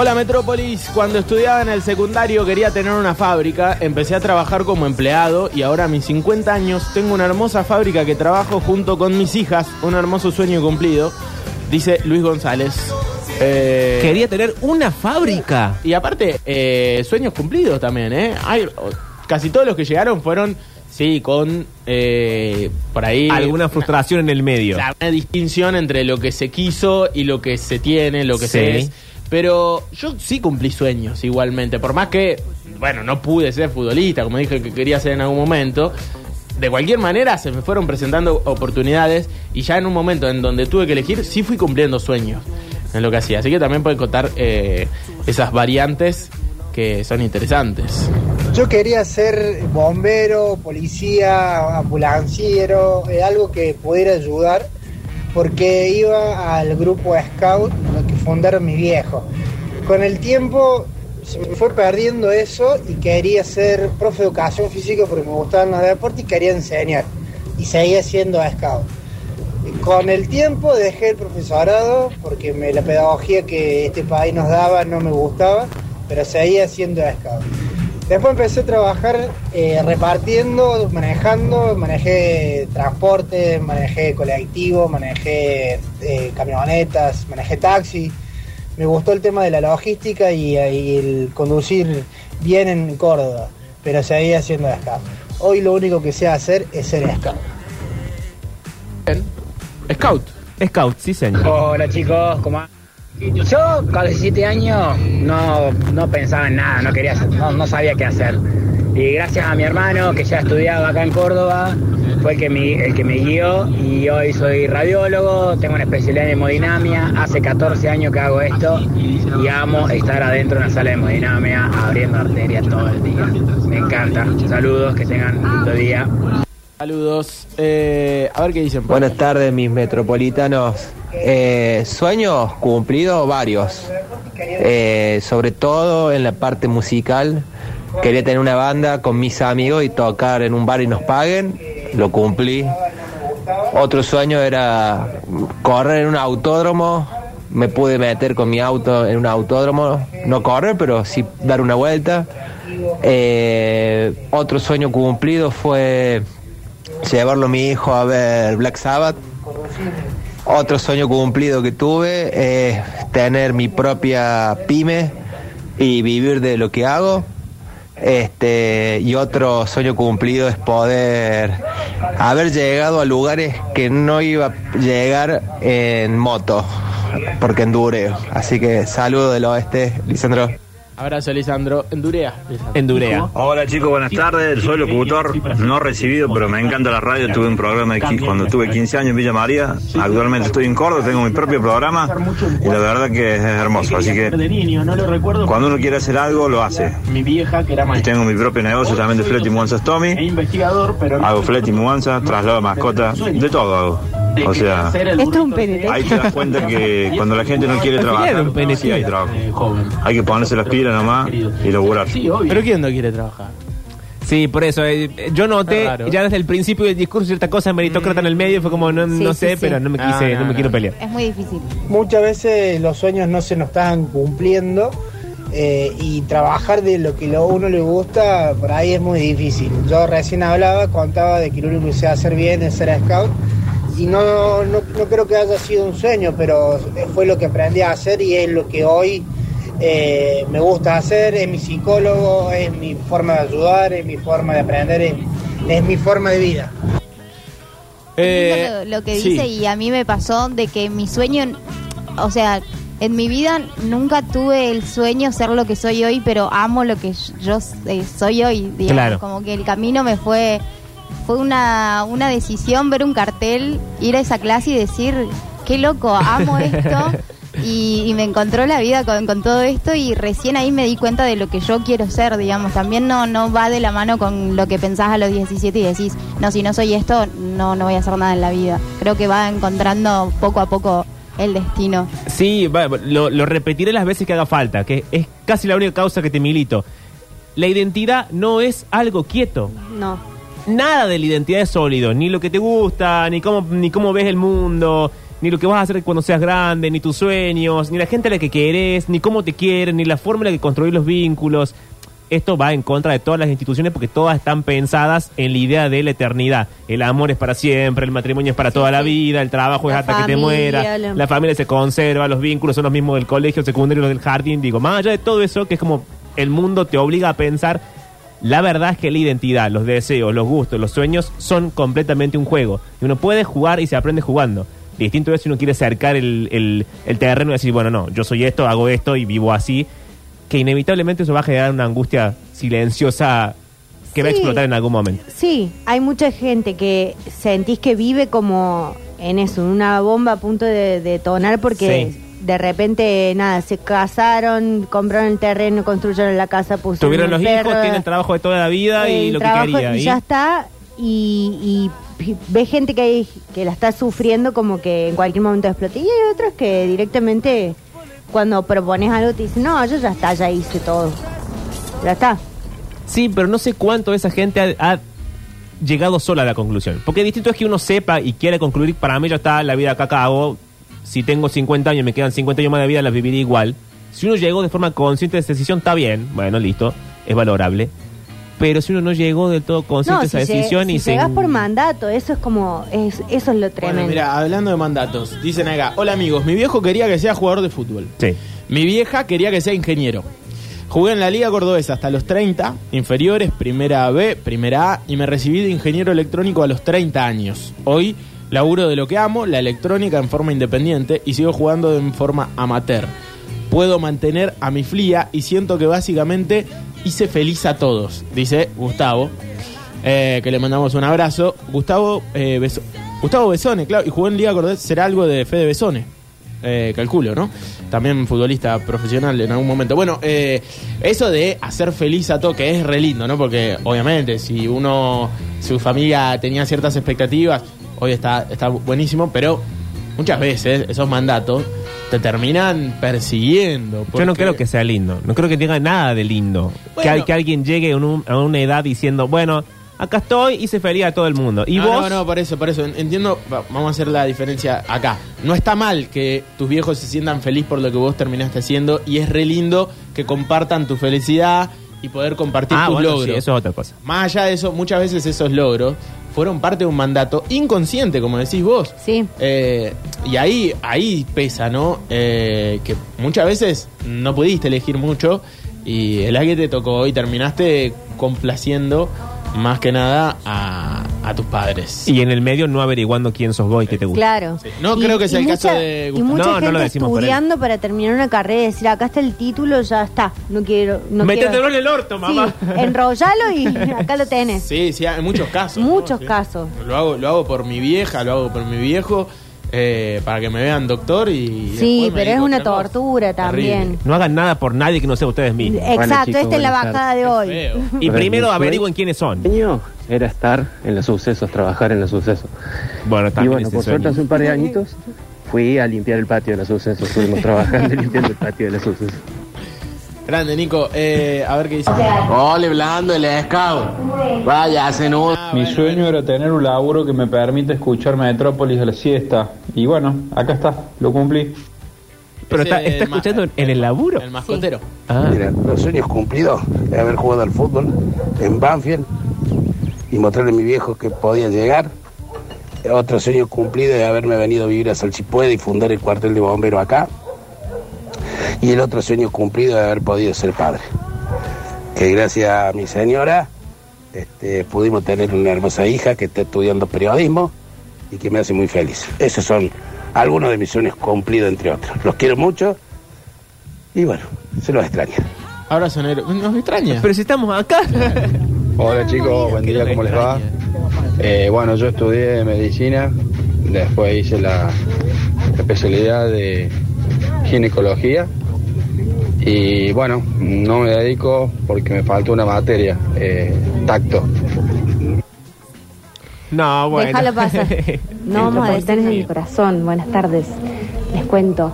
Hola Metrópolis, cuando estudiaba en el secundario quería tener una fábrica, empecé a trabajar como empleado y ahora a mis 50 años tengo una hermosa fábrica que trabajo junto con mis hijas, un hermoso sueño cumplido, dice Luis González. Eh, Quería tener una fábrica. y aparte, eh, sueños cumplidos también, ¿eh? Hay, casi todos los que llegaron fueron, sí, con eh, por ahí... Alguna frustración en el medio. Una distinción entre lo que se quiso y lo que se tiene, lo que Sí. se es. Pero yo sí cumplí sueños igualmente, por más que, bueno, no pude ser futbolista, como dije que quería ser en algún momento. De cualquier manera se me fueron presentando oportunidades y ya en un momento en donde tuve que elegir, sí fui cumpliendo sueños en lo que hacía. Así que también pueden contar eh, esas variantes que son interesantes. Yo quería ser bombero, policía, ambulanciero, eh, algo que pudiera ayudar, porque iba al grupo Scout fundaron mi viejo. Con el tiempo se me fue perdiendo eso y quería ser profe de educación física porque me gustaban los deportes y quería enseñar. Y seguía siendo Scout. Con el tiempo dejé el profesorado porque me- la pedagogía que este país nos daba no me gustaba, pero seguía siendo scout. Después empecé a trabajar eh, repartiendo, manejando, manejé transporte, manejé colectivo, manejé eh, camionetas, manejé taxi. Me gustó el tema de la logística y, y el conducir bien en Córdoba, pero seguía siendo scout. Hoy lo único que sé hacer es ser scout. Bien. Scout. Scout, sí, señor. Hola chicos, ¿cómo? Yo, a los 17 años, no, no pensaba en nada, no quería hacer- no, no sabía qué hacer. Y gracias a mi hermano, que ya estudiaba acá en Córdoba, fue el que, me, el que me guió y hoy soy radiólogo, tengo una especialidad en hemodinamia, hace 14 años que hago esto y amo estar adentro de una sala de hemodinamia abriendo arterias todo el día. Me encanta. Saludos, que tengan un lindo día. Saludos. Eh, a ver qué dicen. Buenas tardes, mis metropolitanos. Eh, sueños cumplidos varios. Eh, sobre todo en la parte musical. Quería tener una banda con mis amigos y tocar en un bar y nos paguen. Lo cumplí. Otro sueño era correr en un autódromo. Me pude meter con mi auto en un autódromo. No correr, pero sí dar una vuelta. Eh, otro sueño cumplido fue llevarlo a mi hijo a ver Black Sabbath. Otro sueño cumplido que tuve es tener mi propia pyme y vivir de lo que hago. Este, y otro sueño cumplido es poder haber llegado a lugares que no iba a llegar en moto, porque endureo. Así que saludo del oeste, Lisandro. Abrazo, Lisandro. Endurea. Lisandro. Endurea. Hola chicos, buenas tardes. Soy locutor, no recibido, pero me encanta la radio. Tuve un programa de qui- cuando tuve 15 años en Villa María. Actualmente estoy en Córdoba, tengo mi propio programa y la verdad que es hermoso. Así que cuando uno quiere hacer algo, lo hace. Mi vieja, que era Y tengo mi propio negocio también de flete y mudanzas Tommy. investigador, pero Hago flete y mudanzas, traslado mascotas, de todo hago. O sea, Esto es un PNT. ahí te das cuenta que cuando la gente no quiere trabajar, un PNT. sí hay trabajo. Hay que ponerse las pilas nomás y lograr. Pero ¿quién no quiere trabajar? Sí, por eso. eh, yo noté ya desde el principio del discurso cierta cosa meritocrata en el medio. Fue como, no, Sí, no sí, sé, sí. pero no me Ah, quise, no, no, me no. quiero pelear. Es muy difícil. Muchas veces los sueños no se nos están cumpliendo eh, y trabajar de lo que a uno le gusta por ahí es muy difícil. Yo recién hablaba, contaba de que lo único que sé hacer bien es ser scout y no, no, no creo que haya sido un sueño, pero fue lo que aprendí a hacer y es lo que hoy eh, me gusta hacer, es mi psicólogo, es mi forma de ayudar, es mi forma de aprender, es, es mi forma de vida. Lindo lo, lo que Eh, sí. dice y a mí me pasó de que mi sueño, o sea, en mi vida nunca tuve el sueño ser lo que soy hoy, pero amo lo que yo eh, soy hoy, digamos, Claro. como que el camino me fue fue una, una decisión ver un cartel, ir a esa clase y decir, qué loco, amo esto. Y, y me encontró la vida con, con todo esto y recién ahí me di cuenta de lo que yo quiero ser, digamos. También no, no va de la mano con lo que pensás a los 17 y decís, no, si no soy esto, no, no voy a hacer nada en la vida. Creo que va encontrando poco a poco el destino. Sí, va, lo, lo repetiré las veces que haga falta, que es casi la única causa que te milito. La identidad no es algo quieto. No. Nada de la identidad es sólido, ni lo que te gusta, ni cómo, ni cómo ves el mundo. ni lo que vas a hacer cuando seas grande, ni tus sueños, ni la gente a la que querés, ni cómo te quieren, ni la forma en la que construir los vínculos. Esto va en contra de todas las instituciones porque todas están pensadas en la idea de la eternidad. El amor es para siempre, el matrimonio es para toda la vida, el trabajo La es hasta que te muera, la- la familia se conserva, los vínculos son los mismos del colegio, secundario, los del jardín. Digo, más allá de todo eso, que es como el mundo te obliga a pensar, la verdad es que la identidad, los deseos, los gustos, los sueños son completamente un juego. Y uno puede jugar y se aprende jugando. Distinto es si uno quiere acercar el, el- el terreno y decir, bueno, no, yo soy esto, hago esto y vivo así. Que inevitablemente eso va a generar una angustia silenciosa que va a explotar en algún momento. Sí, hay mucha gente que sentís que vive como en eso, una bomba a punto de detonar porque Sí. De repente, nada, se casaron, compraron el terreno, construyeron la casa, pusieron Tuvieron los perro, hijos, tienen trabajo de toda la vida y lo que quería. y ¿y? ya está. Y, ve gente que, hay- que la está sufriendo como que en cualquier momento explote. Y hay otros que directamente, cuando propones algo, te dicen, no, yo ya está, ya hice todo. Ya está. Sí, pero no sé cuánto esa gente ha, ha llegado sola a la conclusión. Porque distinto es que uno sepa y quiere concluir, para mí ya está, la vida acá cago. Si tengo 50 años y me quedan 50 años más de vida, las viviré igual. Si uno llegó de forma consciente de esa decisión, está bien. Bueno, listo, es valorable. Pero si uno no llegó del todo consciente No, de esa decisión si y se... llegas por mandato, eso es como, es, eso es lo tremendo. Bueno, mira, hablando de mandatos, dicen acá, hola amigos, mi viejo quería que sea jugador de fútbol. Sí. Mi vieja quería que sea ingeniero. Jugué en la Liga Cordobesa hasta los 30, inferiores, primera B, primera A, y me recibí de ingeniero electrónico a los 30 años. Hoy laburo de lo que amo, la electrónica en forma independiente, y sigo jugando en forma amateur. Puedo mantener a mi flia y siento que básicamente hice feliz a todos, dice Gustavo, eh, que le mandamos un abrazo. Gustavo, eh, Beso- Gustavo Besone, claro, y jugó en Liga Cordobesa, será algo de Fede Besone. Eh, calculo, ¿no? También futbolista profesional en algún momento. Bueno, eh, eso de hacer feliz a todo, que es re lindo, ¿no? Porque obviamente si uno, su familia tenía ciertas expectativas, hoy está, está buenísimo, pero muchas veces esos mandatos te terminan persiguiendo. Yo no creo que sea lindo. No creo que tenga nada de lindo. Que, Bueno. que alguien llegue a, un- a una edad diciendo, bueno, acá estoy y se feliz a todo el mundo. Y no, vos... No, no, por eso, por eso. Entiendo, va- vamos a hacer la diferencia acá. No está mal que tus viejos se sientan feliz por lo que vos terminaste haciendo y es re lindo que compartan tu felicidad y poder compartir Ah, tus bueno, logros. sí, eso es otra cosa. Más allá de eso, muchas veces esos logros fueron parte de un mandato inconsciente, como decís vos. Sí. Eh, y ahí, ahí pesa, ¿no? Eh, que muchas veces no pudiste elegir mucho y el que te tocó y terminaste complaciendo más que nada a, a tus padres. Y en el medio no averiguando quién sos vos y qué te gusta. Claro. Sí. No creo que sea el caso de Y Gustavo. mucha No, no gente lo estudiando para terminar una carrera y decir, acá está el título, ya está. No quiero. No Métetelo quiero- en el orto, mamá. Sí, enrollalo y acá lo tenés. Sí, sí, hay muchos casos. ¿no? Muchos Sí. casos. Lo hago, lo hago por mi vieja, lo hago por mi viejo, eh, para que me vean doctor y... Sí, pero es una tortura también. Terrible. No hagan nada por nadie que no sea ustedes mismos. Exacto, chicos, esta es la bajada de hoy. Y Pero primero averigüen quiénes son. sueño era estar en los sucesos, trabajar en los sucesos. Bueno, Y bueno, por suerte hace un par de añitos fui a limpiar el patio de los sucesos. Estuvimos trabajando y limpiando el patio de los sucesos. Grande, Nico. Eh, a ver qué dice. Ole, Blando, el scout. Vaya, hacen un... Mi sueño era tener un laburo que me permita escuchar Metrópolis a la siesta. Y bueno, acá está, lo cumplí. Pero está, escuchando en el laburo. El mascotero. Ah. Mira, los sueños cumplidos de haber jugado al fútbol en Banfield y mostrarle a mi viejo que podía llegar. Otro sueño cumplido de haberme venido a vivir a Salchipueda y fundar el cuartel de bomberos acá. Y el otro sueño cumplido de haber podido ser padre. Que gracias a mi señora este, pudimos tener una hermosa hija que está estudiando periodismo y que me hace muy feliz. Esos son algunos de mis sueños cumplidos, entre otros. Los quiero mucho y bueno, se los extraña. Ahora sonero. Nos extraña. Pero si estamos acá. Hola chicos, buen día, ¿cómo les va? Eh, bueno, yo estudié medicina, después hice la especialidad de ginecología y bueno, no me dedico porque me faltó una materia, eh, tacto. No, bueno. Déjalo pasar. No vamos a detener en el corazón. Buenas tardes. Les cuento.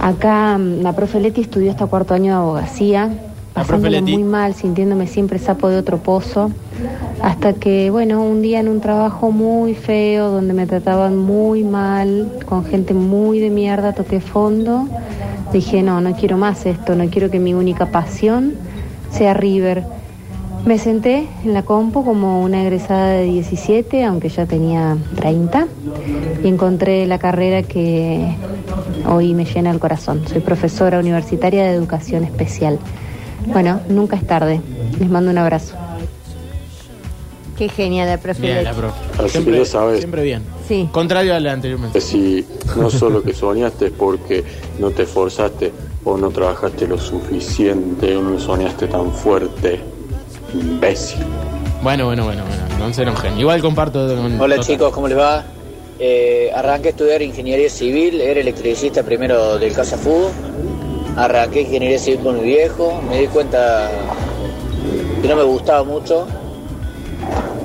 Acá mm, la profe Leti estudió hasta cuarto año de abogacía pasándolo muy mal, sintiéndome siempre sapo de otro pozo, hasta que, bueno, un día en un trabajo muy feo, donde me trataban muy mal, con gente muy de mierda, toqué fondo, dije, no, no quiero más esto, no quiero que mi única pasión sea River. Me senté en la compu como una egresada de 17, aunque ya tenía 30, y encontré la carrera que hoy me llena el corazón. Soy profesora universitaria de educación especial. Bueno, nunca es tarde. Les mando un abrazo. Qué genial de profe. Bien, la profe. Así que Siempre, ya sabes. siempre bien. Sí. Contrario al anteriormente. Si no solo que soñaste es porque no te esforzaste o no trabajaste lo suficiente o no soñaste tan fuerte, imbécil. Bueno, bueno, bueno, bueno. No se enojen. Igual comparto con. Hola total. chicos, ¿cómo les va? Eh, arranqué a estudiar ingeniería civil, era electricista primero del Casa Fu. Arranqué ingeniería civil con mi viejo, me di cuenta que no me gustaba mucho.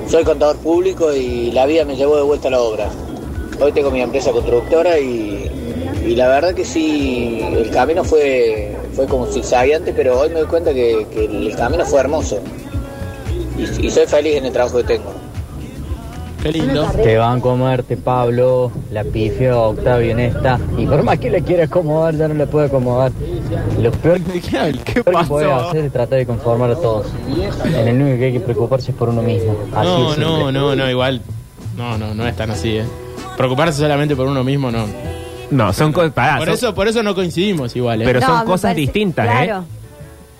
Soy contador público y la vida me llevó de vuelta a la obra. Hoy tengo mi empresa constructora y, y la verdad que sí, el camino fue, fue como zigzagueante, pero hoy me doy cuenta que, el camino fue hermoso. Y soy feliz en el trabajo que tengo. Qué lindo. Te van a comerte, Pablo, la pifia Octavio en esta. Y por más que le quiera acomodar, ya no le puede acomodar. Lo peor, ¿Qué, que puede hacer es tratar de conformar a todos. En el único que hay que preocuparse es por uno mismo. Así No, no, no, no, igual. No, no, no es tan así, ¿eh? Preocuparse solamente por uno mismo, no. No, son cosas. Por son- eso, por eso no coincidimos igual, ¿eh? Pero son No, cosas parece- distintas, claro. ¿eh?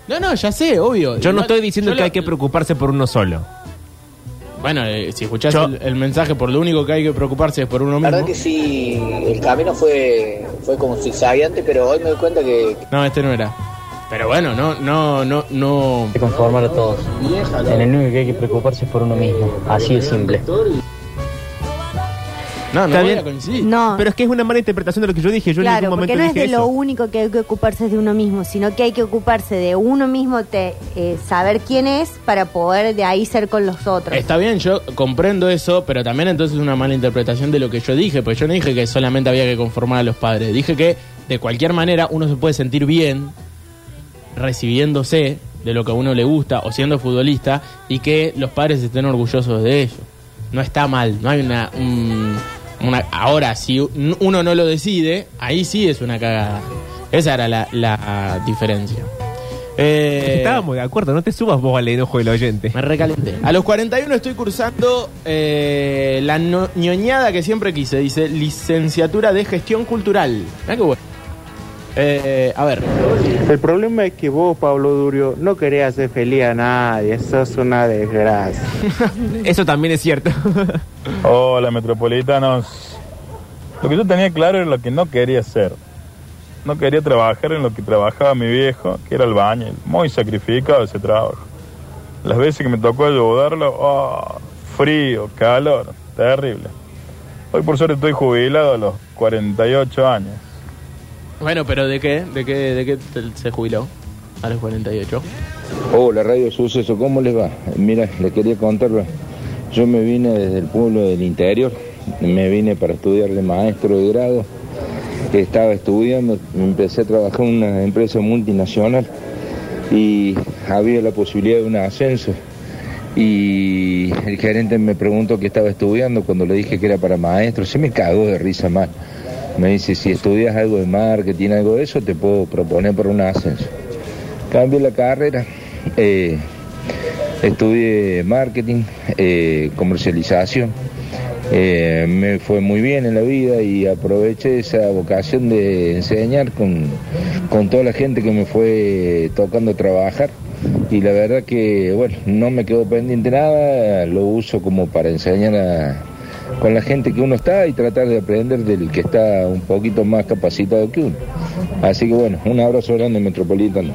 No, no, ya sé, obvio. Yo no estoy diciendo que lo- hay que preocuparse por uno solo. Bueno, eh, si escuchás Yo- el, el mensaje, por lo único que hay que preocuparse es por uno La verdad mismo. que sí, el camino fue, fue como zigzagueante, pero hoy me doy cuenta que, No, este no era. Pero bueno, no, no, no, no. Hay que conformar a todos. En el único que hay que preocuparse es por uno mismo. Así de simple. No, no Está voy bien. a coincidir. No, Pero es que es una mala interpretación de lo que yo dije. Yo en claro, ningún porque momento no es dije de eso. lo único que hay que ocuparse de uno mismo, sino que hay que ocuparse de uno mismo, te, eh, saber quién es para poder de ahí ser con los otros. Está bien, yo comprendo eso, pero también entonces es una mala interpretación de lo que yo dije, porque yo no dije que solamente había que conformar a los padres, dije que de cualquier manera uno se puede sentir bien recibiéndose de lo que a uno le gusta o siendo futbolista y que los padres estén orgullosos de ello. No está mal, no hay una... un- una ahora, si un- uno no lo decide, ahí sí es una cagada. Esa era la, la diferencia. Eh, Estábamos de acuerdo, no te subas vos al enojo del oyente. me recalenté. A los 41 estoy cursando eh, la no- ñoñada que siempre quise. Dice licenciatura de gestión cultural. Mirá qué bueno. Eh, a ver. El problema es que vos, Pablo Durio, no querías hacer feliz a nadie. Eso es una desgracia. Eso también es cierto. Hola, metropolitanos. Lo que yo tenía claro era lo que no quería hacer. No quería trabajar en lo que trabajaba mi viejo, que era el baño. Muy sacrificado ese trabajo. Las veces que me tocó ayudarlo, oh, frío, calor, terrible. Hoy por suerte estoy jubilado a los 48 años. Bueno, pero ¿de qué? ¿De qué, de qué te- se jubiló? A los 48. Hola, Radio Suceso, ¿cómo les va? Mira, les quería contar, yo me vine desde el pueblo del interior, me vine para estudiar de maestro de grado, estaba estudiando, empecé a trabajar en una empresa multinacional y había la posibilidad de un ascenso y el gerente me preguntó qué estaba estudiando cuando le dije que era para maestro, se me cagó de risa mal. Me dice, si estudias algo de marketing, algo de eso, te puedo proponer para un ascenso. Cambié la carrera, eh, estudié marketing, eh, comercialización. Eh, me fue muy bien en la vida y aproveché esa vocación de enseñar con, con toda la gente que me fue tocando trabajar. Y la verdad que, bueno, no me quedó pendiente nada, lo uso como para enseñar con la gente que uno está y tratar de aprender del que está un poquito más capacitado que uno. Así que bueno, un abrazo grande, Metropolitano.